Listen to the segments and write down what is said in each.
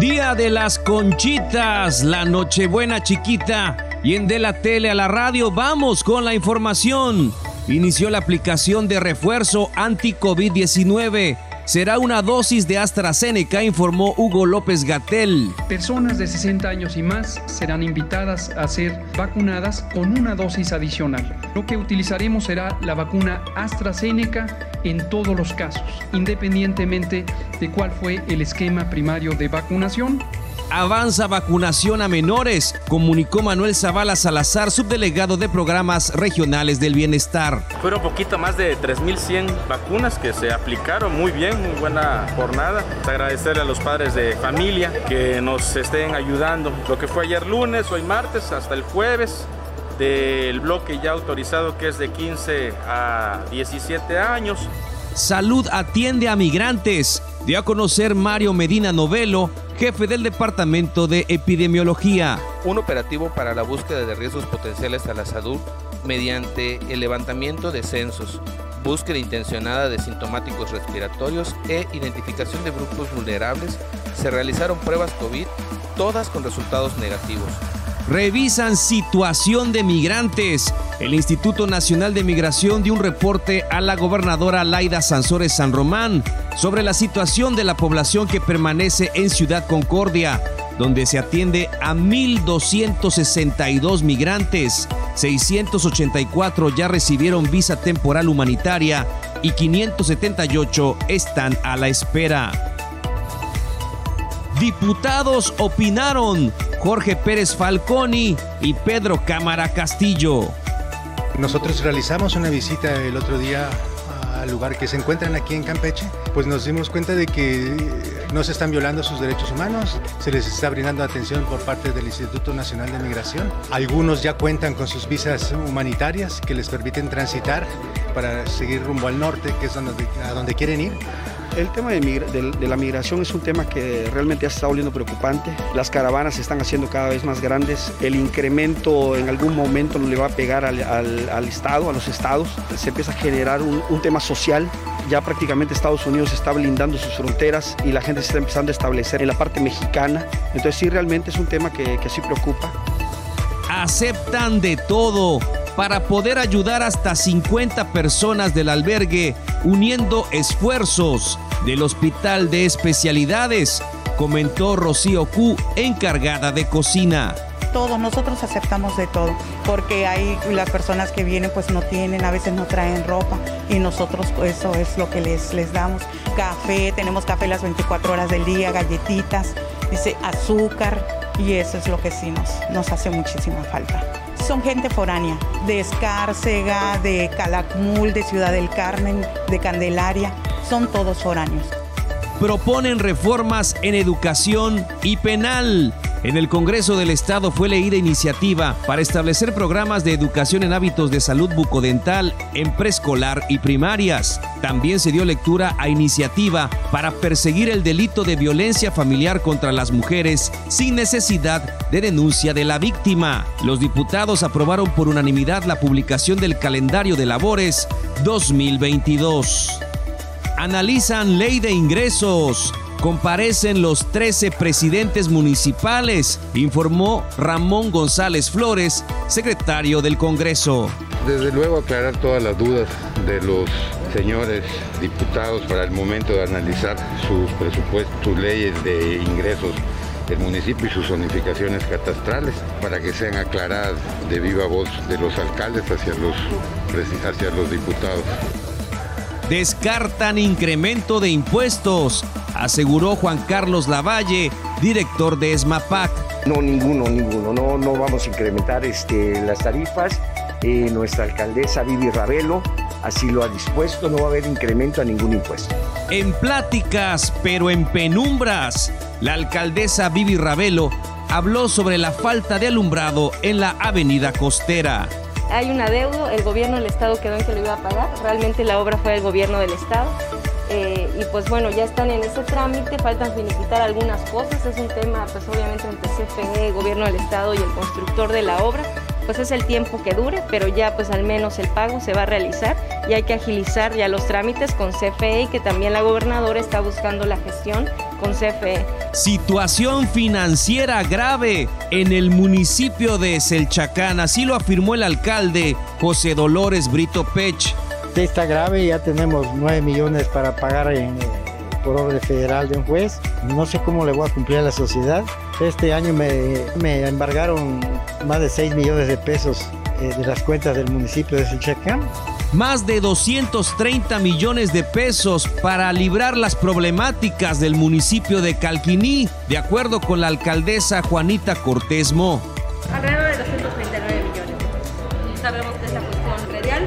Día de las Conchitas, la Nochebuena chiquita. Y en De la Tele a la radio vamos con la información. Inició la aplicación de refuerzo anti-COVID-19 será una dosis de AstraZeneca, informó Hugo López Gatel. Personas de 60 años y más serán invitadas a ser vacunadas con una dosis adicional. Lo que utilizaremos será la vacuna AstraZeneca en todos los casos, independientemente de cuál fue el esquema primario de vacunación Avanza vacunación a menores, comunicó Manuel Zavala Salazar, subdelegado de programas regionales del bienestar. Fueron poquito más de 3.100 vacunas que se aplicaron muy bien, muy buena jornada. Agradecerle a los padres de familia que nos estén ayudando. Lo que fue ayer lunes, hoy martes, hasta el jueves, del bloque ya autorizado que es de 15 a 17 años. Salud atiende a migrantes. Dio a conocer Mario Medina Novelo, jefe del Departamento de Epidemiología. Un operativo para la búsqueda de riesgos potenciales a la salud mediante el levantamiento de censos, búsqueda intencionada de sintomáticos respiratorios e identificación de grupos vulnerables. Se realizaron pruebas COVID, todas con resultados negativos revisan situación de migrantes. El Instituto Nacional de Migración dio un reporte a la gobernadora Laida Sansores San Román sobre la situación de la población que permanece en Ciudad Concordia, donde se atiende a 1.262 migrantes. 684 ya recibieron visa temporal humanitaria y 578 están a la espera. Diputados opinaron Jorge Pérez Falconi y Pedro Cámara Castillo. Nosotros realizamos una visita el otro día al lugar que se encuentran aquí en Campeche, pues nos dimos cuenta de que no se están violando sus derechos humanos, se les está brindando atención por parte del Instituto Nacional de Migración. Algunos ya cuentan con sus visas humanitarias que les permiten transitar para seguir rumbo al norte, que es a donde quieren ir. El tema de, la migración es un tema que realmente se está volviendo preocupante. Las caravanas se están haciendo cada vez más grandes. El incremento en algún momento le va a pegar al, Estado, a los estados. Se empieza a generar un, tema social. Ya prácticamente Estados Unidos está blindando sus fronteras y la gente se está empezando a establecer en la parte mexicana. Entonces sí, realmente es un tema que sí preocupa. Aceptan de todo para poder ayudar hasta 50 personas del albergue uniendo esfuerzos del Hospital de Especialidades, comentó Rocío Q, encargada de cocina todo, nosotros aceptamos de todo, porque hay las personas que vienen pues no tienen, a veces no traen ropa y nosotros pues, eso es lo que les, les damos. Café, tenemos café las 24 horas del día, galletitas, dice azúcar y eso es lo que sí nos, nos hace muchísima falta son gente foránea, de Escárcega, de Calakmul, de Ciudad del Carmen, de Candelaria, son todos foráneos. Proponen reformas en educación y penal. En el Congreso del Estado fue leída iniciativa para establecer programas de educación en hábitos de salud bucodental en preescolar y primarias. También se dio lectura a iniciativa para perseguir el delito de violencia familiar contra las mujeres sin necesidad de denuncia de la víctima. Los diputados aprobaron por unanimidad la publicación del calendario de labores 2022. Analizan ley de ingresos comparecen los 13 presidentes municipales, informó Ramón González Flores, secretario del Congreso. Desde luego aclarar todas las dudas de los señores diputados para el momento de analizar sus presupuestos, sus leyes de ingresos del municipio y sus zonificaciones catastrales para que sean aclaradas de viva voz de los alcaldes hacia los, hacia los diputados. Descartan incremento de impuestos aseguró Juan Carlos Lavalle, director de ESMAPAC. No, ninguno, ninguno. No, no vamos a incrementar este, las tarifas. Eh, nuestra alcaldesa Vivi Ravelo así lo ha dispuesto, no va a haber incremento a ningún impuesto. En pláticas, pero en penumbras, la alcaldesa Vivi Ravelo habló sobre la falta de alumbrado en la avenida costera. Hay un adeudo, el gobierno del estado quedó en que lo iba a pagar, realmente la obra fue del gobierno del estado eh, y pues bueno, ya están en ese trámite, faltan finiquitar algunas cosas, es un tema pues obviamente entre CFE, Gobierno del Estado y el constructor de la obra, pues es el tiempo que dure, pero ya pues al menos el pago se va a realizar y hay que agilizar ya los trámites con CFE y que también la gobernadora está buscando la gestión con CFE. Situación financiera grave en el municipio de Selchacán, así lo afirmó el alcalde José Dolores Brito Pech. Está grave, ya tenemos 9 millones para pagar en, eh, por orden federal de un juez. No sé cómo le voy a cumplir a la sociedad. Este año me, me embargaron más de 6 millones de pesos eh, de las cuentas del municipio de Selchacán más de 230 millones de pesos para librar las problemáticas del municipio de Calquiní, de acuerdo con la alcaldesa Juanita Cortés Mo. Alrededor de 239 millones. Sabemos que esta cuestión real.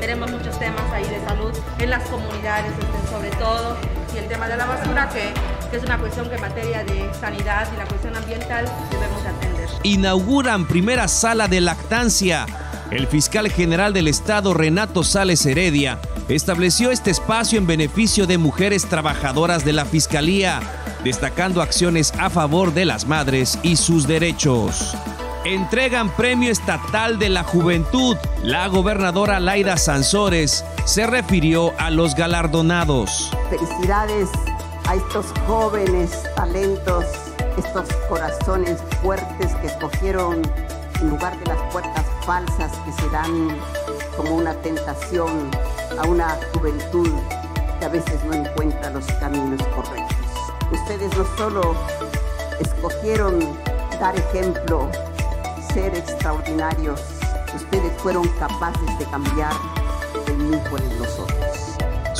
Tenemos muchos temas ahí de salud en las comunidades, este, sobre todo, y el tema de la basura, que, que es una cuestión que en materia de sanidad y la cuestión ambiental debemos atender. Inauguran primera sala de lactancia el fiscal general del Estado, Renato Sales Heredia, estableció este espacio en beneficio de mujeres trabajadoras de la Fiscalía, destacando acciones a favor de las madres y sus derechos. Entregan Premio Estatal de la Juventud. La gobernadora Laida Sansores se refirió a los galardonados. Felicidades a estos jóvenes talentos, estos corazones fuertes que escogieron en lugar de las puertas falsas que se dan como una tentación a una juventud que a veces no encuentra los caminos correctos. Ustedes no solo escogieron dar ejemplo, ser extraordinarios, ustedes fueron capaces de cambiar el por el nosotros.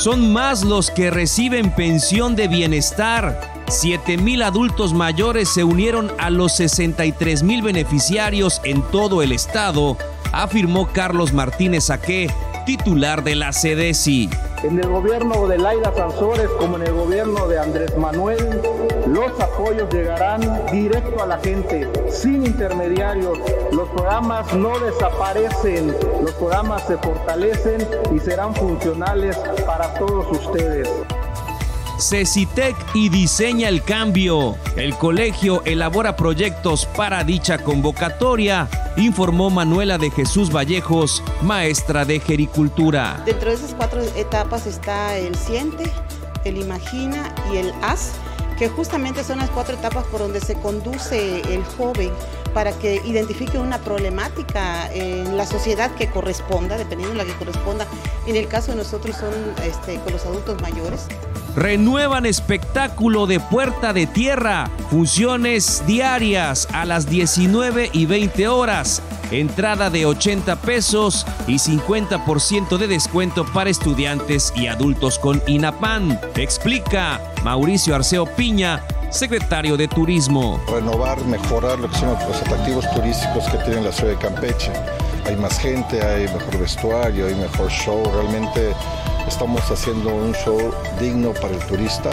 Son más los que reciben pensión de bienestar 7 mil adultos mayores se unieron a los 63 mil beneficiarios en todo el estado, afirmó Carlos Martínez Aque, titular de la CEDESI. En el gobierno de Laida Sansores como en el gobierno de Andrés Manuel, los apoyos llegarán directo a la gente, sin intermediarios. Los programas no desaparecen, los programas se fortalecen y serán funcionales para todos ustedes. CECITEC y diseña el cambio. El colegio elabora proyectos para dicha convocatoria, informó Manuela de Jesús Vallejos, maestra de Gericultura. Dentro de esas cuatro etapas está el Siente, el Imagina y el Haz, que justamente son las cuatro etapas por donde se conduce el joven para que identifique una problemática en la sociedad que corresponda, dependiendo de la que corresponda. En el caso de nosotros son este, con los adultos mayores. Renuevan espectáculo de Puerta de Tierra, funciones diarias a las 19 y 20 horas, entrada de 80 pesos y 50% de descuento para estudiantes y adultos con INAPAN. Explica Mauricio Arceo Piña, secretario de Turismo. Renovar, mejorar lo que son los atractivos turísticos que tiene la ciudad de Campeche. Hay más gente, hay mejor vestuario, hay mejor show. Realmente estamos haciendo un show digno para el turista.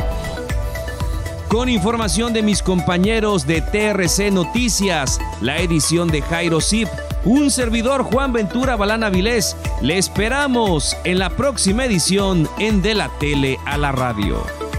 Con información de mis compañeros de TRC Noticias, la edición de Jairo Zip, un servidor Juan Ventura Balana Vilés, le esperamos en la próxima edición en De la Tele a la Radio.